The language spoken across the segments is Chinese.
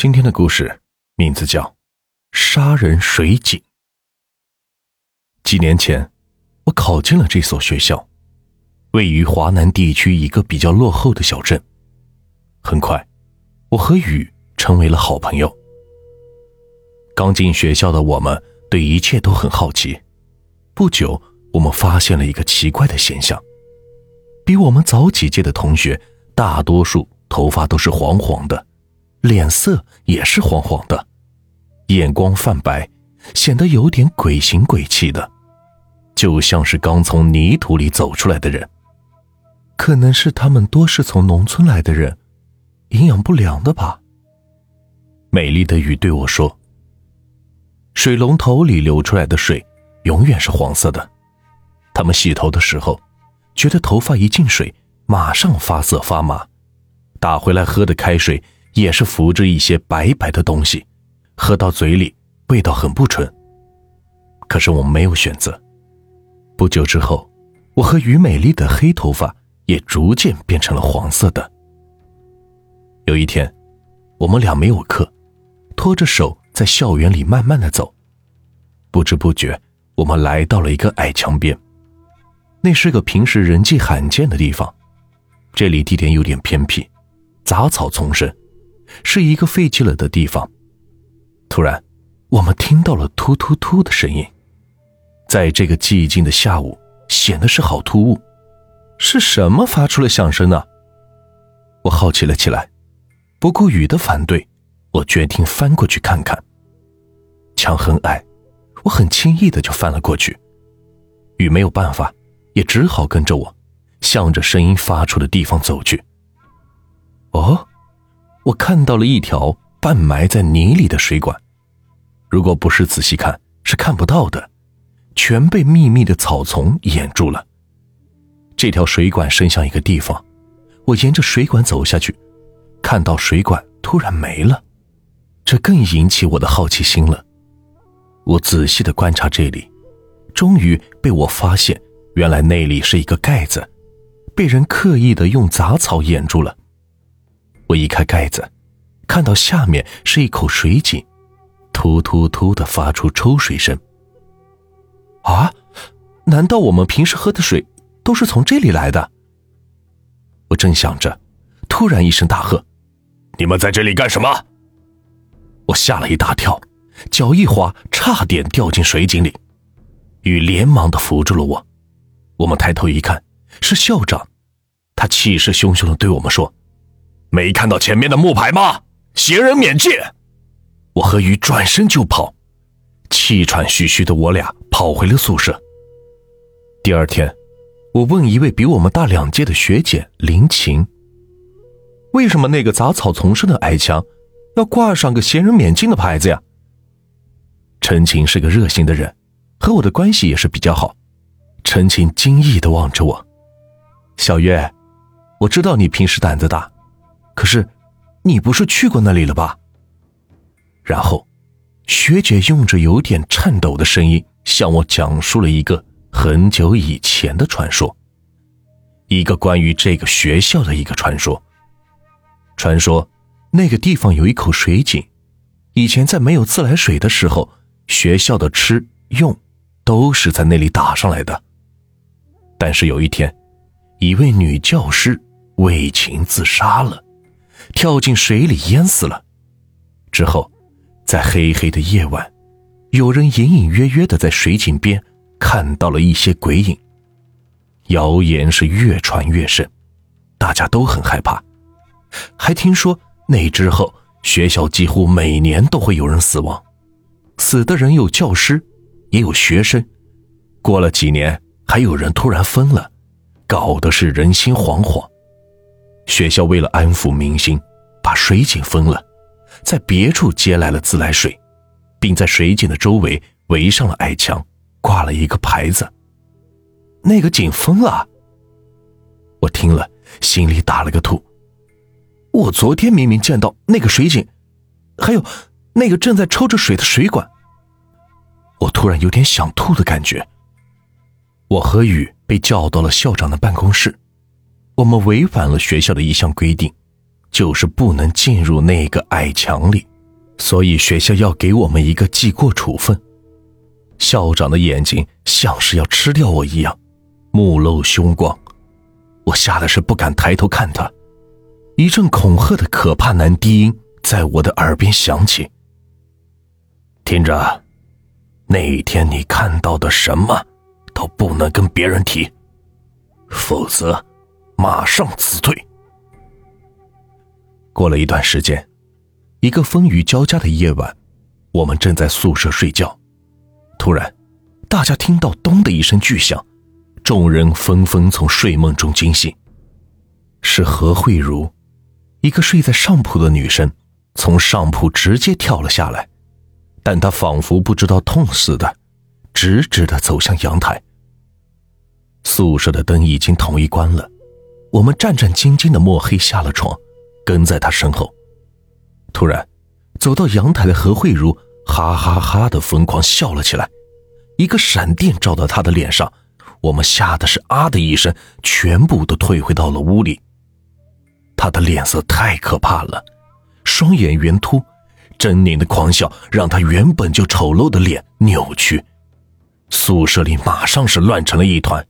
今天的故事名字叫《杀人水井》。几年前，我考进了这所学校，位于华南地区一个比较落后的小镇。很快，我和雨成为了好朋友。刚进学校的我们对一切都很好奇。不久，我们发现了一个奇怪的现象：比我们早几届的同学，大多数头发都是黄黄的。脸色也是黄黄的，眼光泛白，显得有点鬼形鬼气的，就像是刚从泥土里走出来的人。可能是他们多是从农村来的人，营养不良的吧。美丽的雨对我说：“水龙头里流出来的水永远是黄色的，他们洗头的时候，觉得头发一进水马上发涩发麻，打回来喝的开水。”也是浮着一些白白的东西，喝到嘴里味道很不纯。可是我没有选择。不久之后，我和于美丽的黑头发也逐渐变成了黄色的。有一天，我们俩没有课，拖着手在校园里慢慢的走。不知不觉，我们来到了一个矮墙边。那是个平时人迹罕见的地方，这里地点有点偏僻，杂草丛生。是一个废弃了的地方。突然，我们听到了突突突的声音，在这个寂静的下午，显得是好突兀。是什么发出了响声呢？我好奇了起来。不顾雨的反对，我决定翻过去看看。墙很矮，我很轻易的就翻了过去。雨没有办法，也只好跟着我，向着声音发出的地方走去。哦。我看到了一条半埋在泥里的水管，如果不是仔细看，是看不到的，全被密密的草丛掩住了。这条水管伸向一个地方，我沿着水管走下去，看到水管突然没了，这更引起我的好奇心了。我仔细的观察这里，终于被我发现，原来那里是一个盖子，被人刻意的用杂草掩住了。我一开盖子，看到下面是一口水井，突突突的发出抽水声。啊，难道我们平时喝的水都是从这里来的？我正想着，突然一声大喝：“你们在这里干什么？”我吓了一大跳，脚一滑，差点掉进水井里。雨连忙的扶住了我。我们抬头一看，是校长，他气势汹汹的对我们说。没看到前面的木牌吗？闲人免进！我和鱼转身就跑，气喘吁吁的我俩跑回了宿舍。第二天，我问一位比我们大两届的学姐林晴：“为什么那个杂草丛生的矮墙要挂上个闲人免进的牌子呀？”陈晴是个热心的人，和我的关系也是比较好。陈晴惊异的望着我：“小月，我知道你平时胆子大。”可是，你不是去过那里了吧？然后，学姐用着有点颤抖的声音向我讲述了一个很久以前的传说，一个关于这个学校的一个传说。传说那个地方有一口水井，以前在没有自来水的时候，学校的吃用都是在那里打上来的。但是有一天，一位女教师为情自杀了。跳进水里淹死了。之后，在黑黑的夜晚，有人隐隐约约的在水井边看到了一些鬼影。谣言是越传越盛，大家都很害怕。还听说那之后，学校几乎每年都会有人死亡，死的人有教师，也有学生。过了几年，还有人突然疯了，搞得是人心惶惶。学校为了安抚民心，把水井封了，在别处接来了自来水，并在水井的周围围上了矮墙，挂了一个牌子。那个井封了。我听了，心里打了个突。我昨天明明见到那个水井，还有那个正在抽着水的水管。我突然有点想吐的感觉。我和雨被叫到了校长的办公室。我们违反了学校的一项规定，就是不能进入那个矮墙里，所以学校要给我们一个记过处分。校长的眼睛像是要吃掉我一样，目露凶光，我吓得是不敢抬头看他。一阵恐吓的可怕男低音在我的耳边响起：“听着，那一天你看到的什么，都不能跟别人提，否则马上辞退。”过了一段时间，一个风雨交加的夜晚，我们正在宿舍睡觉，突然，大家听到“咚”的一声巨响，众人纷纷从睡梦中惊醒。是何慧茹，一个睡在上铺的女生，从上铺直接跳了下来，但她仿佛不知道痛似的，直直的走向阳台。宿舍的灯已经统一关了，我们战战兢兢的摸黑下了床。跟在他身后，突然，走到阳台的何慧茹哈哈哈的疯狂笑了起来，一个闪电照到她的脸上，我们吓得是啊的一声，全部都退回到了屋里。她的脸色太可怕了，双眼圆凸，狰狞的狂笑让她原本就丑陋的脸扭曲，宿舍里马上是乱成了一团。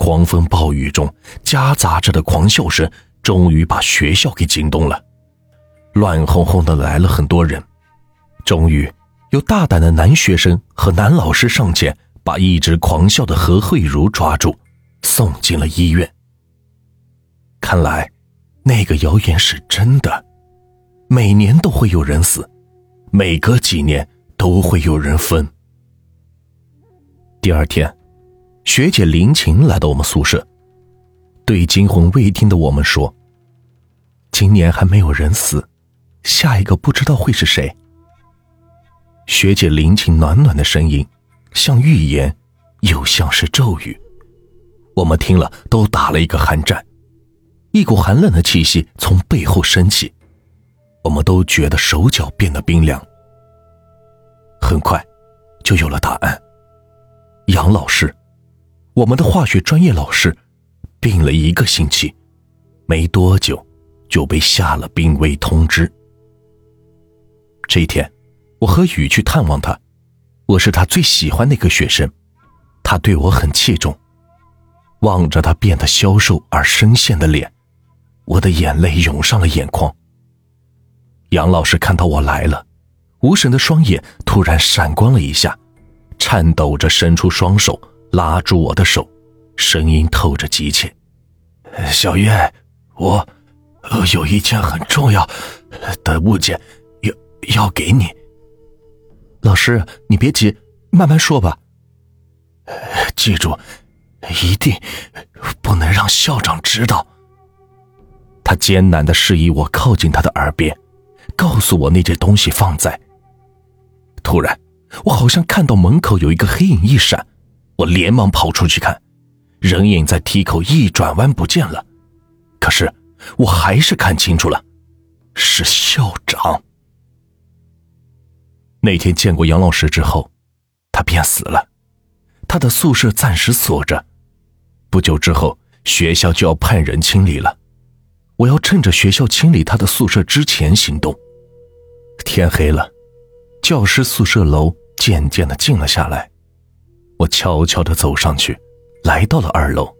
狂风暴雨中夹杂着的狂笑声。终于把学校给惊动了，乱哄哄的来了很多人。终于有大胆的男学生和男老师上前，把一直狂笑的何慧茹抓住，送进了医院。看来，那个谣言是真的，每年都会有人死，每隔几年都会有人分。第二天，学姐林晴来到我们宿舍。对惊魂未定的我们说：“今年还没有人死，下一个不知道会是谁。”学姐林晴暖暖的声音，像预言，又像是咒语。我们听了都打了一个寒战，一股寒冷的气息从背后升起，我们都觉得手脚变得冰凉。很快，就有了答案。杨老师，我们的化学专业老师。病了一个星期，没多久就被下了病危通知。这一天，我和雨去探望他，我是他最喜欢的一个学生，他对我很器重。望着他变得消瘦而深陷的脸，我的眼泪涌上了眼眶。杨老师看到我来了，无神的双眼突然闪光了一下，颤抖着伸出双手拉住我的手。声音透着急切，小月，我有一件很重要的物件要要给你。老师，你别急，慢慢说吧。记住，一定不能让校长知道。他艰难的示意我靠近他的耳边，告诉我那件东西放在。突然，我好像看到门口有一个黑影一闪，我连忙跑出去看。人影在梯口一转弯不见了，可是我还是看清楚了，是校长。那天见过杨老师之后，他便死了，他的宿舍暂时锁着，不久之后学校就要派人清理了，我要趁着学校清理他的宿舍之前行动。天黑了，教师宿舍楼渐渐的静了下来，我悄悄的走上去。来到了二楼，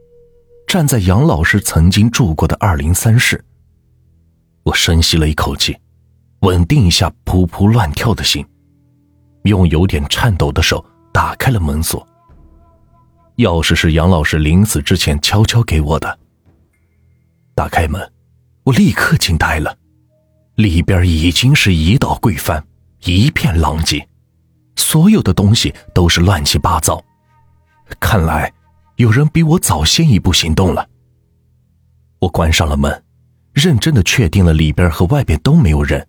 站在杨老师曾经住过的二零三室。我深吸了一口气，稳定一下扑扑乱跳的心，用有点颤抖的手打开了门锁。钥匙是杨老师临死之前悄悄给我的。打开门，我立刻惊呆了，里边已经是一道柜翻，一片狼藉，所有的东西都是乱七八糟，看来。有人比我早先一步行动了。我关上了门，认真的确定了里边和外边都没有人，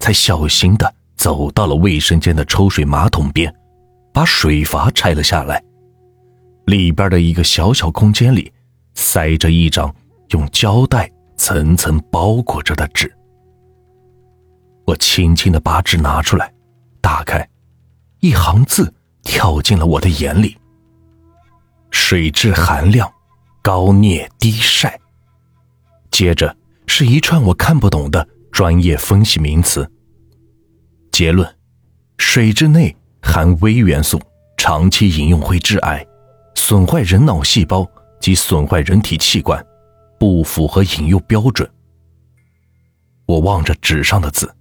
才小心的走到了卫生间的抽水马桶边，把水阀拆了下来。里边的一个小小空间里，塞着一张用胶带层层包裹着的纸。我轻轻的把纸拿出来，打开，一行字跳进了我的眼里。水质含量高，镍低晒。接着是一串我看不懂的专业分析名词。结论：水之内含微元素，长期饮用会致癌，损坏人脑细胞及损坏人体器官，不符合饮用标准。我望着纸上的字，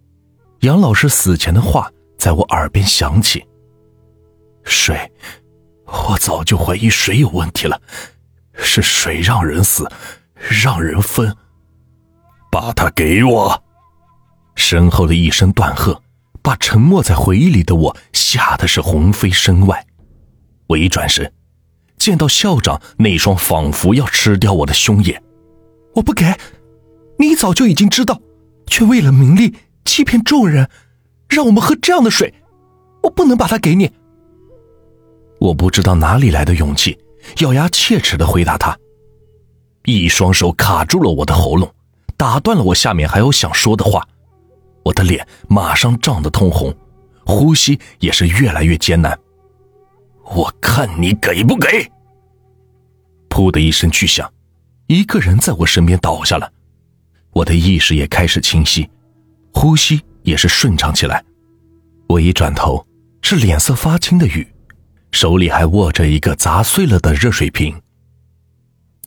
杨老师死前的话在我耳边响起。水，我早就怀疑水有问题了，是水让人死，让人分。把它给我！身后的一声断喝，把沉默在回忆里的我吓得是魂飞身外。我一转身，见到校长那双仿佛要吃掉我的凶眼。我不给，你早就已经知道，却为了名利欺骗众人，让我们喝这样的水，我不能把它给你。我不知道哪里来的勇气，咬牙切齿的回答他，一双手卡住了我的喉咙，打断了我下面还有想说的话。我的脸马上涨得通红，呼吸也是越来越艰难。我看你给不给！噗的一声巨响，一个人在我身边倒下了，我的意识也开始清晰，呼吸也是顺畅起来。我一转头，是脸色发青的雨。手里还握着一个砸碎了的热水瓶。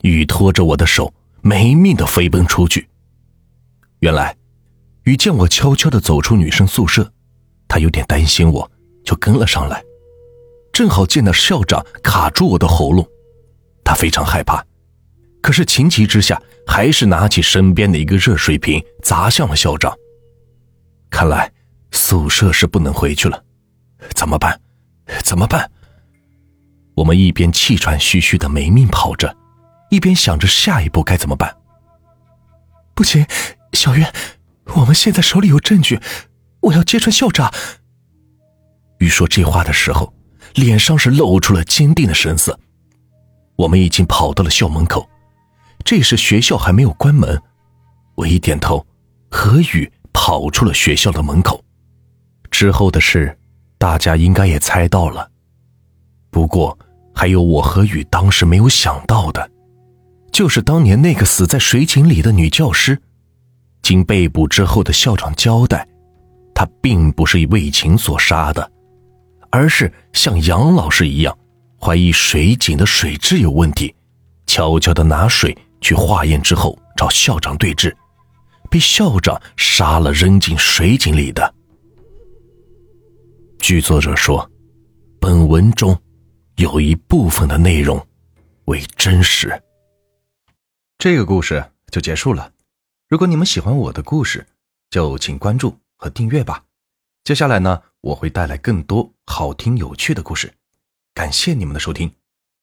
雨拖着我的手，没命的飞奔出去。原来，雨见我悄悄的走出女生宿舍，他有点担心我，就跟了上来。正好见到校长卡住我的喉咙，他非常害怕，可是情急之下，还是拿起身边的一个热水瓶砸向了校长。看来宿舍是不能回去了，怎么办？怎么办？我们一边气喘吁吁的没命跑着，一边想着下一步该怎么办。不行，小月，我们现在手里有证据，我要揭穿校长。玉说这话的时候，脸上是露出了坚定的神色。我们已经跑到了校门口，这时学校还没有关门。我一点头，何雨跑出了学校的门口。之后的事，大家应该也猜到了。不过。还有我和雨当时没有想到的，就是当年那个死在水井里的女教师，经被捕之后的校长交代，她并不是为情所杀的，而是像杨老师一样，怀疑水井的水质有问题，悄悄的拿水去化验之后找校长对质，被校长杀了扔进水井里的。据作者说，本文中。有一部分的内容为真实。这个故事就结束了。如果你们喜欢我的故事，就请关注和订阅吧。接下来呢，我会带来更多好听有趣的故事。感谢你们的收听。